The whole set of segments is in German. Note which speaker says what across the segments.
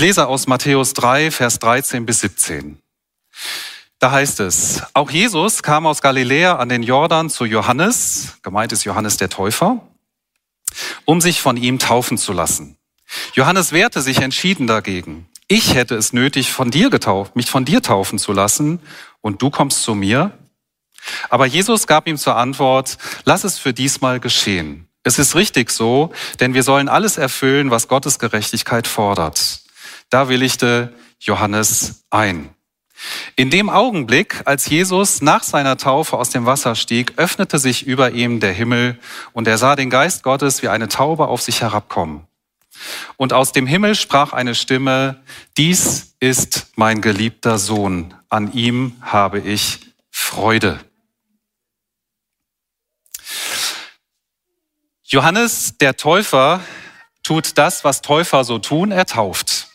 Speaker 1: Ich lese aus Matthäus 3, Vers 13 bis 17. Da heißt es, auch Jesus kam aus Galiläa an den Jordan zu Johannes, gemeint ist Johannes der Täufer, um sich von ihm taufen zu lassen. Johannes wehrte sich entschieden dagegen. Ich hätte es nötig, von dir getauft, mich von dir taufen zu lassen, und du kommst zu mir? Aber Jesus gab ihm zur Antwort, lass es für diesmal geschehen. Es ist richtig so, denn wir sollen alles erfüllen, was Gottes Gerechtigkeit fordert. Da willigte Johannes ein. In dem Augenblick, als Jesus nach seiner Taufe aus dem Wasser stieg, öffnete sich über ihm der Himmel und er sah den Geist Gottes wie eine Taube auf sich herabkommen. Und aus dem Himmel sprach eine Stimme, dies ist mein geliebter Sohn, an ihm habe ich Freude. Johannes, der Täufer, tut das, was Täufer so tun, er tauft.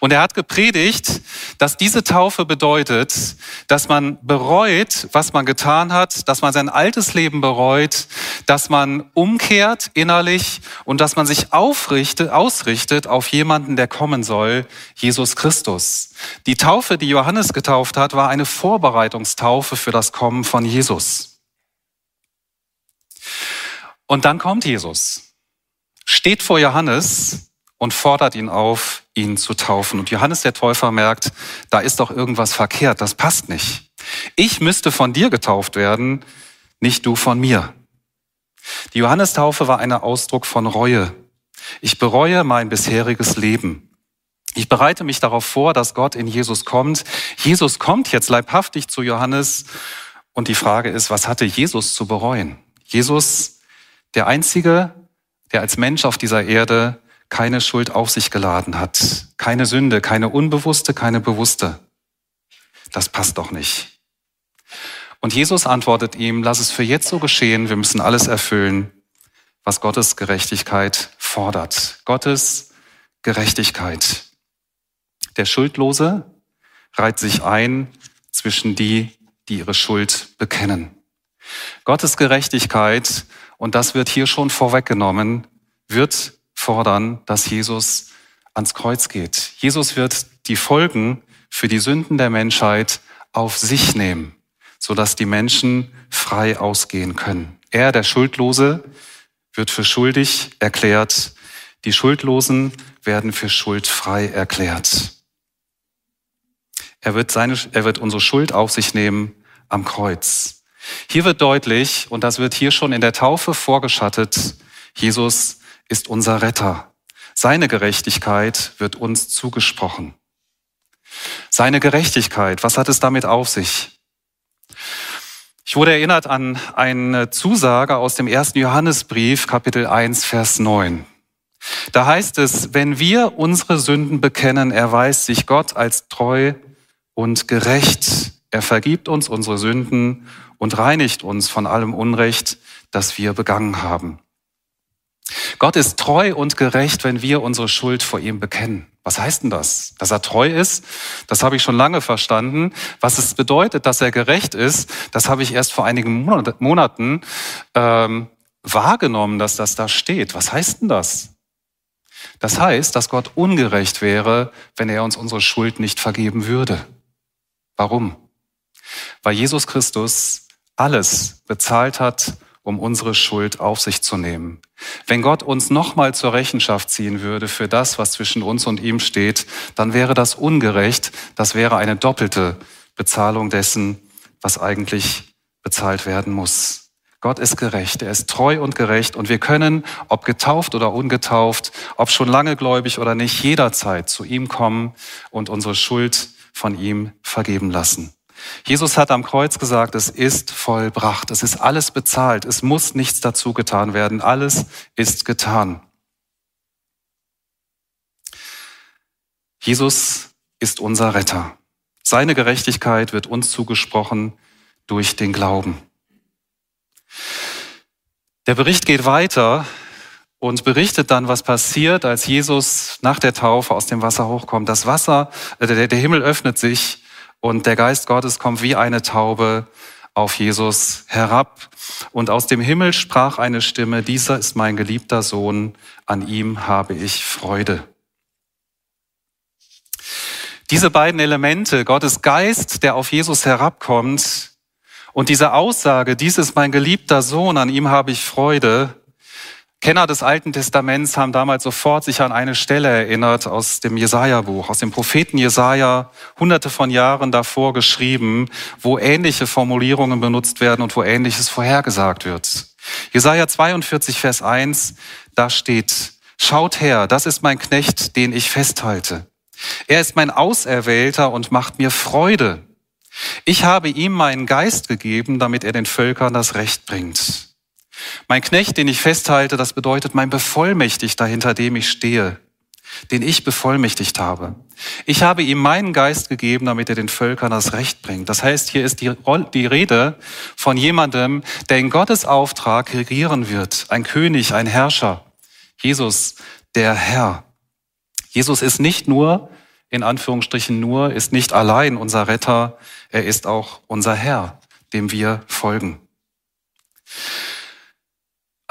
Speaker 1: Und er hat gepredigt, dass diese Taufe bedeutet, dass man bereut, was man getan hat, dass man sein altes Leben bereut, dass man umkehrt innerlich und dass man sich aufrichtet, ausrichtet auf jemanden, der kommen soll, Jesus Christus. Die Taufe, die Johannes getauft hat, war eine Vorbereitungstaufe für das Kommen von Jesus. Und dann kommt Jesus, steht vor Johannes und fordert ihn auf, ihn zu taufen. Und Johannes der Täufer merkt, da ist doch irgendwas verkehrt, das passt nicht. Ich müsste von dir getauft werden, nicht du von mir. Die Johannestaufe war ein Ausdruck von Reue. Ich bereue mein bisheriges Leben. Ich bereite mich darauf vor, dass Gott in Jesus kommt. Jesus kommt jetzt leibhaftig zu Johannes. Und die Frage ist, was hatte Jesus zu bereuen? Jesus, der Einzige, der als Mensch auf dieser Erde keine Schuld auf sich geladen hat. Keine Sünde, keine unbewusste, keine bewusste. Das passt doch nicht. Und Jesus antwortet ihm, lass es für jetzt so geschehen, wir müssen alles erfüllen, was Gottes Gerechtigkeit fordert. Gottes Gerechtigkeit. Der Schuldlose reiht sich ein zwischen die, die ihre Schuld bekennen. Gottes Gerechtigkeit, und das wird hier schon vorweggenommen, wird fordern, dass Jesus ans Kreuz geht. Jesus wird die Folgen für die Sünden der Menschheit auf sich nehmen, sodass die Menschen frei ausgehen können. Er, der Schuldlose, wird für schuldig erklärt. Die Schuldlosen werden für schuldfrei erklärt. Er wird, seine, er wird unsere Schuld auf sich nehmen am Kreuz. Hier wird deutlich, und das wird hier schon in der Taufe vorgeschattet, Jesus ist unser Retter. Seine Gerechtigkeit wird uns zugesprochen. Seine Gerechtigkeit, was hat es damit auf sich? Ich wurde erinnert an eine Zusage aus dem ersten Johannesbrief, Kapitel 1, Vers 9. Da heißt es, wenn wir unsere Sünden bekennen, erweist sich Gott als treu und gerecht. Er vergibt uns unsere Sünden und reinigt uns von allem Unrecht, das wir begangen haben. Gott ist treu und gerecht, wenn wir unsere Schuld vor ihm bekennen. Was heißt denn das? Dass er treu ist, das habe ich schon lange verstanden. Was es bedeutet, dass er gerecht ist, das habe ich erst vor einigen Monaten ähm, wahrgenommen, dass das da steht. Was heißt denn das? Das heißt, dass Gott ungerecht wäre, wenn er uns unsere Schuld nicht vergeben würde. Warum? Weil Jesus Christus alles bezahlt hat, um unsere Schuld auf sich zu nehmen. Wenn Gott uns nochmal zur Rechenschaft ziehen würde für das, was zwischen uns und ihm steht, dann wäre das ungerecht. Das wäre eine doppelte Bezahlung dessen, was eigentlich bezahlt werden muss. Gott ist gerecht, er ist treu und gerecht und wir können, ob getauft oder ungetauft, ob schon lange gläubig oder nicht, jederzeit zu ihm kommen und unsere Schuld von ihm vergeben lassen. Jesus hat am Kreuz gesagt, es ist vollbracht, es ist alles bezahlt, es muss nichts dazu getan werden, alles ist getan. Jesus ist unser Retter. Seine Gerechtigkeit wird uns zugesprochen durch den Glauben. Der Bericht geht weiter und berichtet dann, was passiert, als Jesus nach der Taufe aus dem Wasser hochkommt. Das Wasser, äh, der, der Himmel öffnet sich und der Geist Gottes kommt wie eine Taube auf Jesus herab. Und aus dem Himmel sprach eine Stimme, dieser ist mein geliebter Sohn, an ihm habe ich Freude. Diese beiden Elemente, Gottes Geist, der auf Jesus herabkommt, und diese Aussage, dies ist mein geliebter Sohn, an ihm habe ich Freude, Kenner des Alten Testaments haben damals sofort sich an eine Stelle erinnert aus dem Jesaja-Buch, aus dem Propheten Jesaja, hunderte von Jahren davor geschrieben, wo ähnliche Formulierungen benutzt werden und wo ähnliches vorhergesagt wird. Jesaja 42, Vers 1, da steht, Schaut her, das ist mein Knecht, den ich festhalte. Er ist mein Auserwählter und macht mir Freude. Ich habe ihm meinen Geist gegeben, damit er den Völkern das Recht bringt. Mein Knecht, den ich festhalte, das bedeutet mein Bevollmächtigter, hinter dem ich stehe, den ich bevollmächtigt habe. Ich habe ihm meinen Geist gegeben, damit er den Völkern das Recht bringt. Das heißt, hier ist die, die Rede von jemandem, der in Gottes Auftrag regieren wird. Ein König, ein Herrscher. Jesus, der Herr. Jesus ist nicht nur, in Anführungsstrichen nur, ist nicht allein unser Retter, er ist auch unser Herr, dem wir folgen.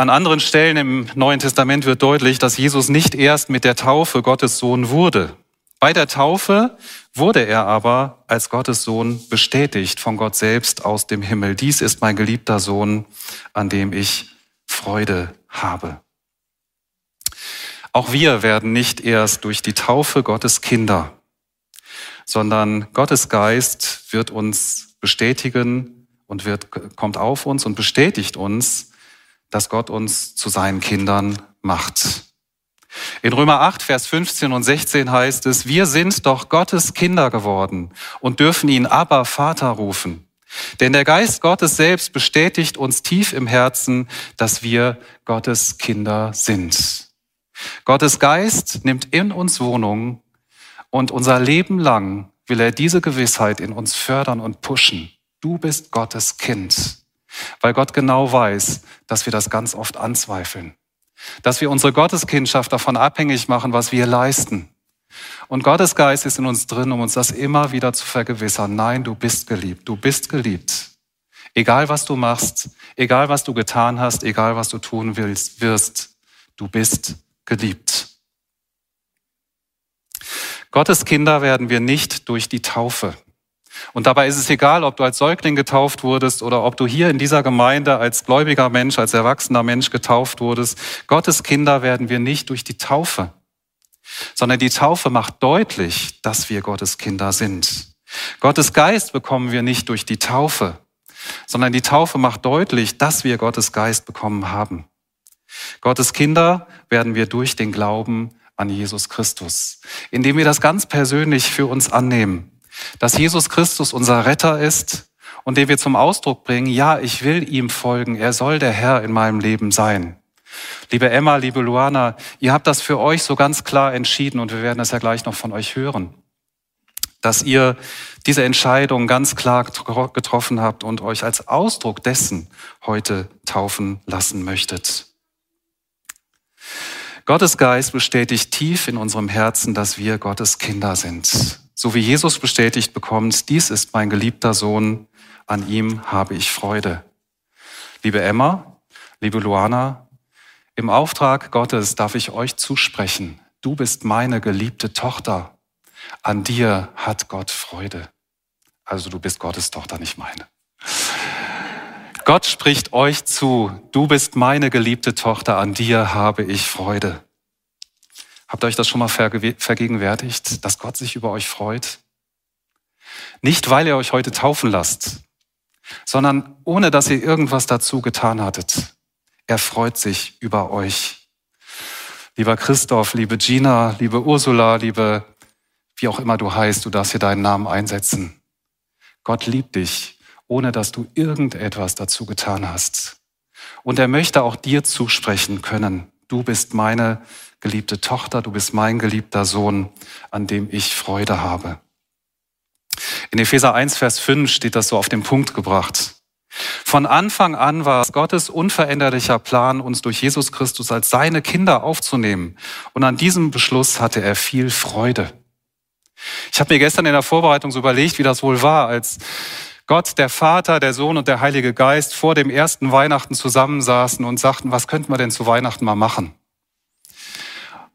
Speaker 1: An anderen Stellen im Neuen Testament wird deutlich, dass Jesus nicht erst mit der Taufe Gottes Sohn wurde. Bei der Taufe wurde er aber als Gottes Sohn bestätigt von Gott selbst aus dem Himmel. Dies ist mein geliebter Sohn, an dem ich Freude habe. Auch wir werden nicht erst durch die Taufe Gottes Kinder, sondern Gottes Geist wird uns bestätigen und wird, kommt auf uns und bestätigt uns, dass Gott uns zu seinen Kindern macht. In Römer 8, Vers 15 und 16 heißt es, wir sind doch Gottes Kinder geworden und dürfen ihn aber Vater rufen. Denn der Geist Gottes selbst bestätigt uns tief im Herzen, dass wir Gottes Kinder sind. Gottes Geist nimmt in uns Wohnung und unser Leben lang will er diese Gewissheit in uns fördern und pushen. Du bist Gottes Kind. Weil Gott genau weiß, dass wir das ganz oft anzweifeln. Dass wir unsere Gotteskindschaft davon abhängig machen, was wir leisten. Und Gottes Geist ist in uns drin, um uns das immer wieder zu vergewissern. Nein, du bist geliebt. Du bist geliebt. Egal was du machst, egal was du getan hast, egal was du tun willst, wirst, du bist geliebt. Gottes Kinder werden wir nicht durch die Taufe. Und dabei ist es egal, ob du als Säugling getauft wurdest oder ob du hier in dieser Gemeinde als gläubiger Mensch, als erwachsener Mensch getauft wurdest. Gottes Kinder werden wir nicht durch die Taufe, sondern die Taufe macht deutlich, dass wir Gottes Kinder sind. Gottes Geist bekommen wir nicht durch die Taufe, sondern die Taufe macht deutlich, dass wir Gottes Geist bekommen haben. Gottes Kinder werden wir durch den Glauben an Jesus Christus, indem wir das ganz persönlich für uns annehmen dass Jesus Christus unser Retter ist und den wir zum Ausdruck bringen, ja, ich will ihm folgen, er soll der Herr in meinem Leben sein. Liebe Emma, liebe Luana, ihr habt das für euch so ganz klar entschieden und wir werden das ja gleich noch von euch hören, dass ihr diese Entscheidung ganz klar getroffen habt und euch als Ausdruck dessen heute taufen lassen möchtet. Gottes Geist bestätigt tief in unserem Herzen, dass wir Gottes Kinder sind so wie Jesus bestätigt bekommt, dies ist mein geliebter Sohn, an ihm habe ich Freude. Liebe Emma, liebe Luana, im Auftrag Gottes darf ich euch zusprechen, du bist meine geliebte Tochter, an dir hat Gott Freude. Also du bist Gottes Tochter, nicht meine. Gott spricht euch zu, du bist meine geliebte Tochter, an dir habe ich Freude. Habt ihr euch das schon mal vergegenwärtigt, dass Gott sich über euch freut? Nicht, weil ihr euch heute taufen lasst, sondern ohne dass ihr irgendwas dazu getan hattet. Er freut sich über euch. Lieber Christoph, liebe Gina, liebe Ursula, liebe, wie auch immer du heißt, du darfst hier deinen Namen einsetzen. Gott liebt dich, ohne dass du irgendetwas dazu getan hast. Und er möchte auch dir zusprechen können. Du bist meine geliebte Tochter, du bist mein geliebter Sohn, an dem ich Freude habe. In Epheser 1, Vers 5 steht das so auf den Punkt gebracht. Von Anfang an war es Gottes unveränderlicher Plan, uns durch Jesus Christus als seine Kinder aufzunehmen. Und an diesem Beschluss hatte er viel Freude. Ich habe mir gestern in der Vorbereitung so überlegt, wie das wohl war, als Gott, der Vater, der Sohn und der Heilige Geist vor dem ersten Weihnachten zusammensaßen und sagten, was könnten wir denn zu Weihnachten mal machen?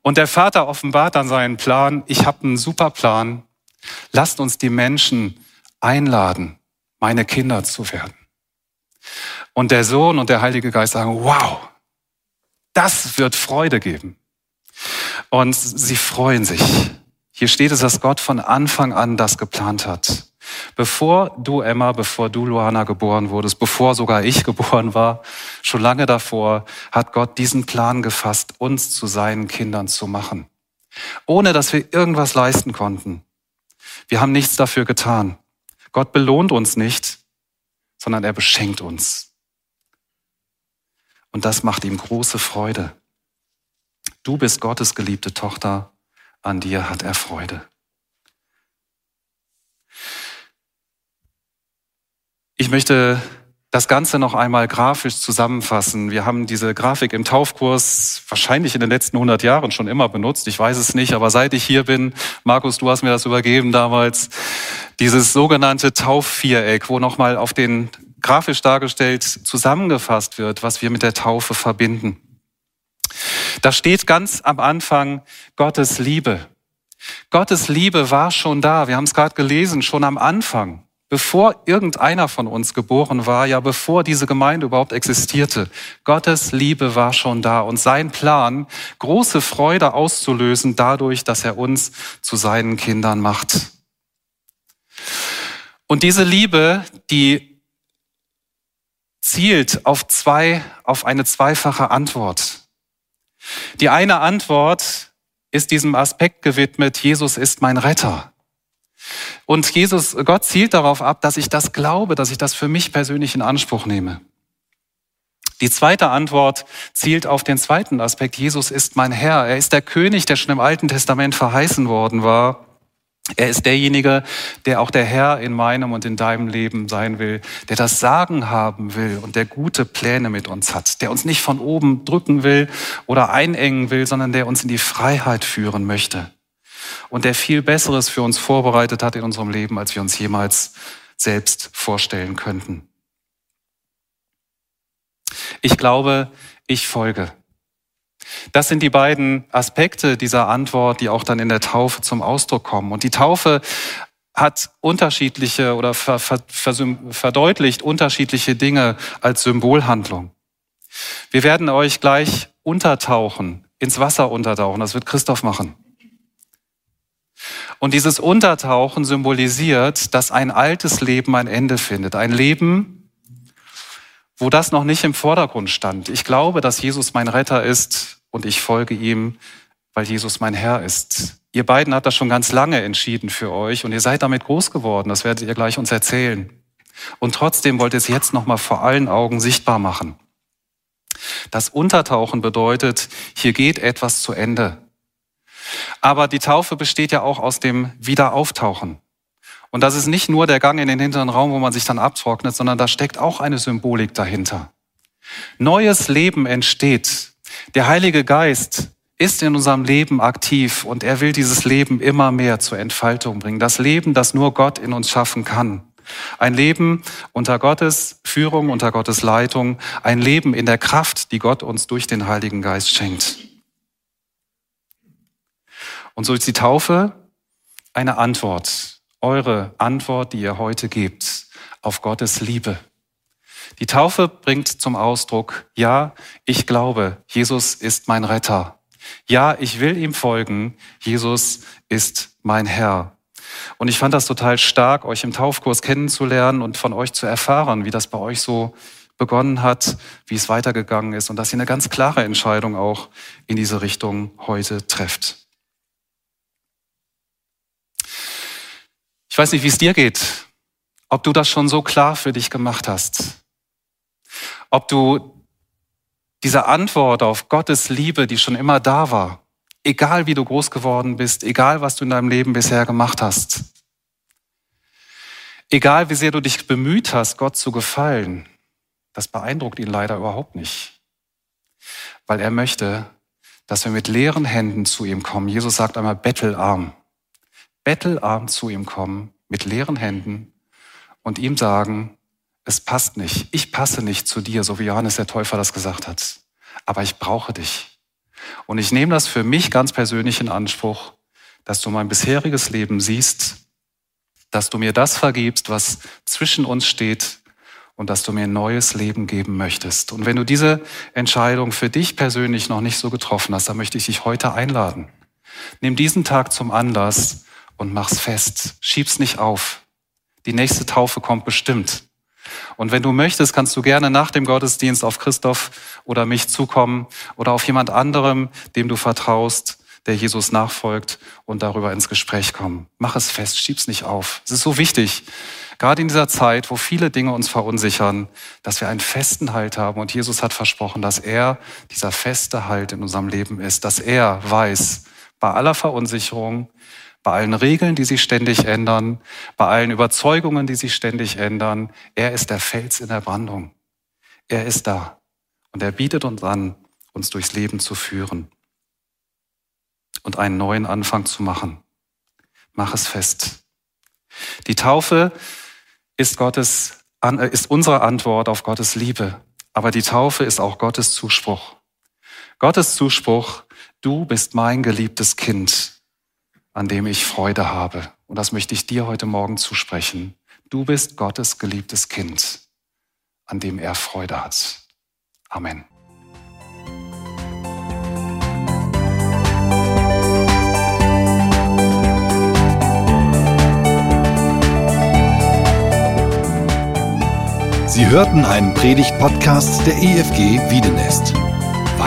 Speaker 1: Und der Vater offenbart dann seinen Plan, ich habe einen super Plan, lasst uns die Menschen einladen, meine Kinder zu werden. Und der Sohn und der Heilige Geist sagen, wow, das wird Freude geben. Und sie freuen sich. Hier steht es, dass Gott von Anfang an das geplant hat. Bevor du, Emma, bevor du, Luana, geboren wurdest, bevor sogar ich geboren war, schon lange davor, hat Gott diesen Plan gefasst, uns zu seinen Kindern zu machen. Ohne dass wir irgendwas leisten konnten. Wir haben nichts dafür getan. Gott belohnt uns nicht, sondern er beschenkt uns. Und das macht ihm große Freude. Du bist Gottes geliebte Tochter, an dir hat er Freude. Ich möchte das Ganze noch einmal grafisch zusammenfassen. Wir haben diese Grafik im Taufkurs wahrscheinlich in den letzten 100 Jahren schon immer benutzt. Ich weiß es nicht, aber seit ich hier bin, Markus, du hast mir das übergeben damals, dieses sogenannte Taufviereck, wo nochmal auf den grafisch dargestellt zusammengefasst wird, was wir mit der Taufe verbinden. Da steht ganz am Anfang Gottes Liebe. Gottes Liebe war schon da. Wir haben es gerade gelesen, schon am Anfang bevor irgendeiner von uns geboren war, ja bevor diese Gemeinde überhaupt existierte. Gottes Liebe war schon da und sein Plan, große Freude auszulösen dadurch, dass er uns zu seinen Kindern macht. Und diese Liebe, die zielt auf zwei, auf eine zweifache Antwort. Die eine Antwort ist diesem Aspekt gewidmet, Jesus ist mein Retter. Und Jesus, Gott zielt darauf ab, dass ich das glaube, dass ich das für mich persönlich in Anspruch nehme. Die zweite Antwort zielt auf den zweiten Aspekt. Jesus ist mein Herr. Er ist der König, der schon im Alten Testament verheißen worden war. Er ist derjenige, der auch der Herr in meinem und in deinem Leben sein will, der das Sagen haben will und der gute Pläne mit uns hat, der uns nicht von oben drücken will oder einengen will, sondern der uns in die Freiheit führen möchte und der viel Besseres für uns vorbereitet hat in unserem Leben, als wir uns jemals selbst vorstellen könnten. Ich glaube, ich folge. Das sind die beiden Aspekte dieser Antwort, die auch dann in der Taufe zum Ausdruck kommen. Und die Taufe hat unterschiedliche oder ver, ver, verdeutlicht unterschiedliche Dinge als Symbolhandlung. Wir werden euch gleich untertauchen, ins Wasser untertauchen. Das wird Christoph machen. Und dieses Untertauchen symbolisiert, dass ein altes Leben ein Ende findet. Ein Leben, wo das noch nicht im Vordergrund stand. Ich glaube, dass Jesus mein Retter ist und ich folge ihm, weil Jesus mein Herr ist. Ihr beiden habt das schon ganz lange entschieden für euch und ihr seid damit groß geworden. Das werdet ihr gleich uns erzählen. Und trotzdem wollt ihr es jetzt nochmal vor allen Augen sichtbar machen. Das Untertauchen bedeutet, hier geht etwas zu Ende. Aber die Taufe besteht ja auch aus dem Wiederauftauchen. Und das ist nicht nur der Gang in den hinteren Raum, wo man sich dann abtrocknet, sondern da steckt auch eine Symbolik dahinter. Neues Leben entsteht. Der Heilige Geist ist in unserem Leben aktiv und er will dieses Leben immer mehr zur Entfaltung bringen. Das Leben, das nur Gott in uns schaffen kann. Ein Leben unter Gottes Führung, unter Gottes Leitung. Ein Leben in der Kraft, die Gott uns durch den Heiligen Geist schenkt. Und so ist die Taufe eine Antwort, eure Antwort, die ihr heute gebt auf Gottes Liebe. Die Taufe bringt zum Ausdruck, ja, ich glaube, Jesus ist mein Retter. Ja, ich will ihm folgen, Jesus ist mein Herr. Und ich fand das total stark, euch im Taufkurs kennenzulernen und von euch zu erfahren, wie das bei euch so begonnen hat, wie es weitergegangen ist und dass ihr eine ganz klare Entscheidung auch in diese Richtung heute trefft. Ich weiß nicht, wie es dir geht, ob du das schon so klar für dich gemacht hast, ob du diese Antwort auf Gottes Liebe, die schon immer da war, Egal wie du groß geworden bist, egal was du in deinem Leben bisher gemacht hast. Egal wie sehr du dich bemüht hast, Gott zu gefallen, das beeindruckt ihn leider überhaupt nicht. Weil er möchte, dass wir mit leeren Händen zu ihm kommen. Jesus sagt einmal bettelarm. Bettelarm zu ihm kommen, mit leeren Händen und ihm sagen, es passt nicht, ich passe nicht zu dir, so wie Johannes der Täufer das gesagt hat, aber ich brauche dich. Und ich nehme das für mich ganz persönlich in Anspruch, dass du mein bisheriges Leben siehst, dass du mir das vergibst, was zwischen uns steht und dass du mir ein neues Leben geben möchtest. Und wenn du diese Entscheidung für dich persönlich noch nicht so getroffen hast, dann möchte ich dich heute einladen. Nimm diesen Tag zum Anlass und mach's fest. Schieb's nicht auf. Die nächste Taufe kommt bestimmt. Und wenn du möchtest, kannst du gerne nach dem Gottesdienst auf Christoph oder mich zukommen oder auf jemand anderem, dem du vertraust, der Jesus nachfolgt und darüber ins Gespräch kommen. Mach es fest, schieb's nicht auf. Es ist so wichtig, gerade in dieser Zeit, wo viele Dinge uns verunsichern, dass wir einen festen Halt haben. Und Jesus hat versprochen, dass er dieser feste Halt in unserem Leben ist, dass er weiß, bei aller Verunsicherung, bei allen Regeln, die sich ständig ändern, bei allen Überzeugungen, die sich ständig ändern. Er ist der Fels in der Brandung. Er ist da und er bietet uns an, uns durchs Leben zu führen und einen neuen Anfang zu machen. Mach es fest. Die Taufe ist Gottes, äh, ist unsere Antwort auf Gottes Liebe. Aber die Taufe ist auch Gottes Zuspruch. Gottes Zuspruch, du bist mein geliebtes Kind an dem ich Freude habe. Und das möchte ich dir heute Morgen zusprechen. Du bist Gottes geliebtes Kind, an dem er Freude hat. Amen.
Speaker 2: Sie hörten einen Predigt-Podcast der EFG Wiedenest.